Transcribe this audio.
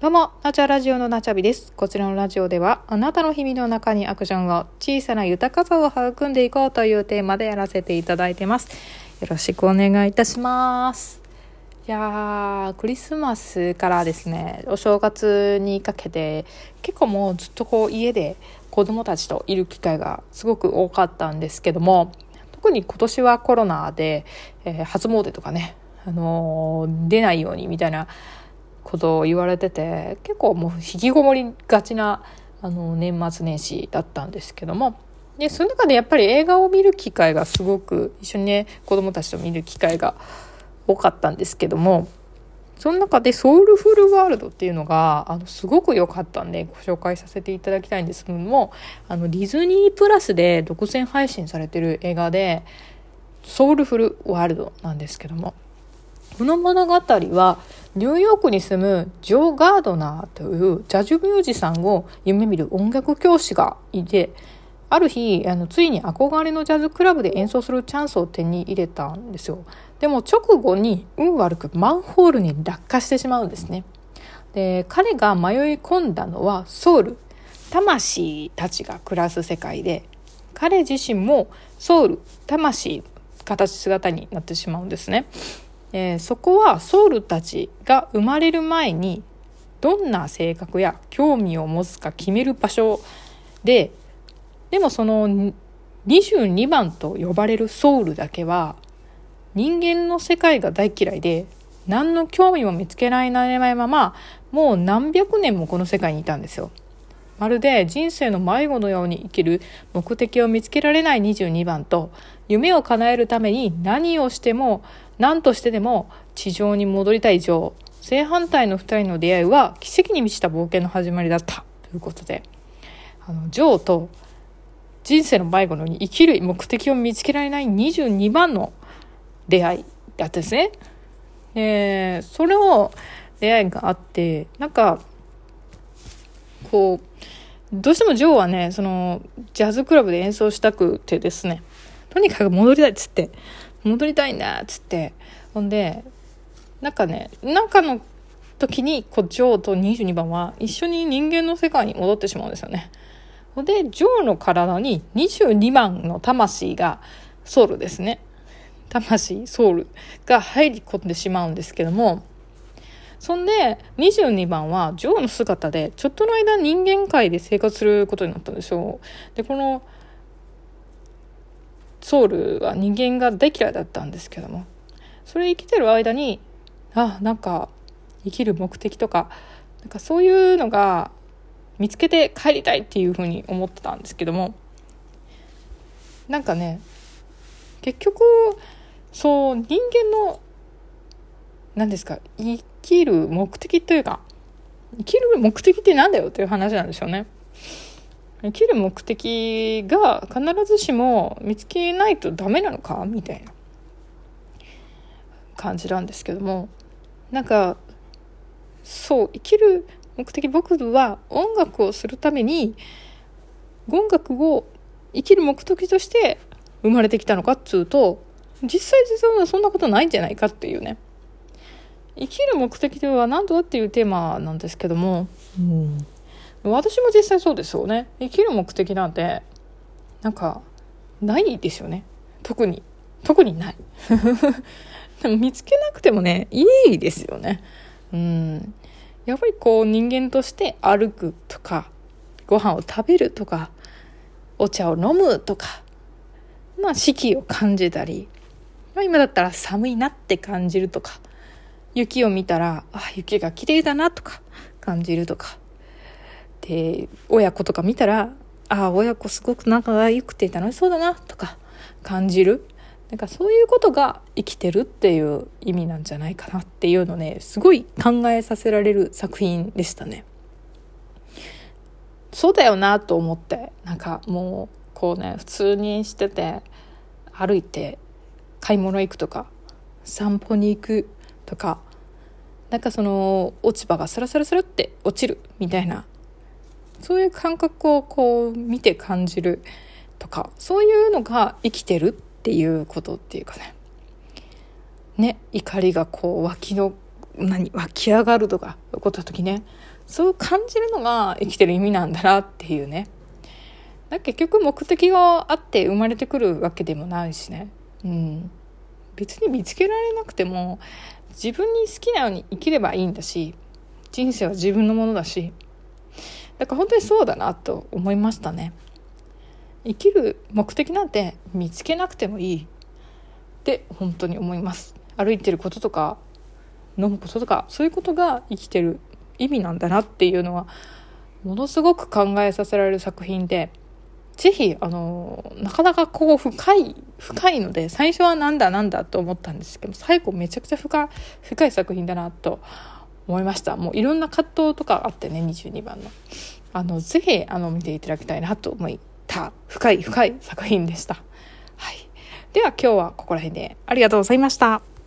どうも、ナチャラジオのナチャビです。こちらのラジオでは、あなたの日々の中にアクションを小さな豊かさを育んでいこうというテーマでやらせていただいてます。よろしくお願いいたします。いやー、クリスマスからですね、お正月にかけて、結構もうずっとこう家で子供たちといる機会がすごく多かったんですけども、特に今年はコロナで、えー初詣とかね、あのー出ないようにみたいなことを言われてて結構もう引きこもりがちなあの年末年始だったんですけども。でその中でやっぱり映画を見る機会がすごく一緒にね子供たちと見る機会が多かったんですけども。その中で「ソウルフルワールド」っていうのがあのすごく良かったんでご紹介させていただきたいんですけども。あのディズニープラスで独占配信されてる映画で「ソウルフルワールド」なんですけども。この物語はニューヨークに住むジョー・ガードナーというジャズミュージシャンを夢見る音楽教師がいてある日あのついに憧れのジャズクラブで演奏するチャンスを手に入れたんですよ。でも直後に運悪くマンホールに落下してしまうんですね。で彼が迷い込んだのはソウル。魂たちが暮らす世界で彼自身もソウル魂形姿になってしまうんですね。えーそこはソウルたちが生まれる前にどんな性格や興味を持つか決める場所ででもその22番と呼ばれるソウルだけは人間の世界が大嫌いで何の興味も見つけられないままもう何百年もこの世界にいたんですよ。まるで人生の迷子のように生きる目的を見つけられない22番と夢を叶えるために何をしても何としてでも地上に戻りたいジョー正反対の2人の出会いは奇跡に満ちた冒険の始まりだったということであのジョーと人生の迷子のように生きる目的を見つけられない22番の出会いだったんですね。でそれを出会いがあってなんかこうどうしてもジョーはねそのジャズクラブで演奏したくてですね。とにかく戻りたいっつって。戻りたいんだっつって。ほんでなんかねなんかの時にこうジョーと22番は一緒に人間の世界に戻ってしまうんですよね。ほんでジョーの体に22番の魂がソウルですね。魂ソウルが入り込んでしまうんですけどもそんで22番はジョーの姿でちょっとの間人間界で生活することになったんですよ。でこのソウルは人間が大嫌いだったんですけどもそれ生きてる間にあなんか生きる目的とかなんかそういうのが見つけて帰りたいっていうふうに思ってたんですけどもなんかね結局そう人間の何ですか？生きる目的というか生きる目的ってなんだよっていう話なんでしょうね。生きる目的が必ずしも見つけないとダメなのか？みたいな感じなんですけども。なんかそう生きる目的僕は音楽をするために音楽を生きる目的として生まれてきたのかっつうと実際実はそんなことないんじゃないかっていうね。生きる目的では何とだっていうテーマなんですけども、うん、私も実際そうですよね。生きる目的なんてなんかないですよね。特に。特にない。でも見つけなくてもねいいですよね。うん。やっぱりこう人間として歩くとかご飯を食べるとかお茶を飲むとかまあ四季を感じたりまあ今だったら寒いなって感じるとか雪を見たらあ雪が綺麗だなとか感じるとかで親子とか見たらあ親子すごく仲が良くて楽しそうだなとか感じるなんかそういうことが生きてるっていう意味なんじゃないかなっていうのねすごい考えさせられる作品でしたね。そうだよなと思ってなんかもうこうね普通にしてて歩いて買い物行くとか散歩に行くとかなんかその落ち葉がスラスラスラって落ちるみたいなそういう感覚をこう見て感じるとかそういうのが生きてるっていうことっていうかね。ね怒りがこう湧きの何湧き上がるとか起こった時ね。そう感じるのが生きてる意味なんだなっていうね。結局目的があって生まれてくるわけでもないしね、うん、別に見つけられなくても自分に好きなように生きればいいんだし人生は自分のものだし。だから本当にそうだなと思いましたね。生きる目的なんて見つけなくてもいい。って本当に思います。歩いてることとか飲むこととかそういうことが生きてる意味なんだなっていうのはものすごく考えさせられる作品でぜひあのなかなかこう深い深いので最初はなんだなんだと思ったんですけど最後めちゃくちゃ深深い作品だなと思いました。もういろんな葛藤とかあってね22番の。あのぜひあの見ていただきたいなと思った。深い深い作品でした。はい。では今日はここら辺でありがとうございました。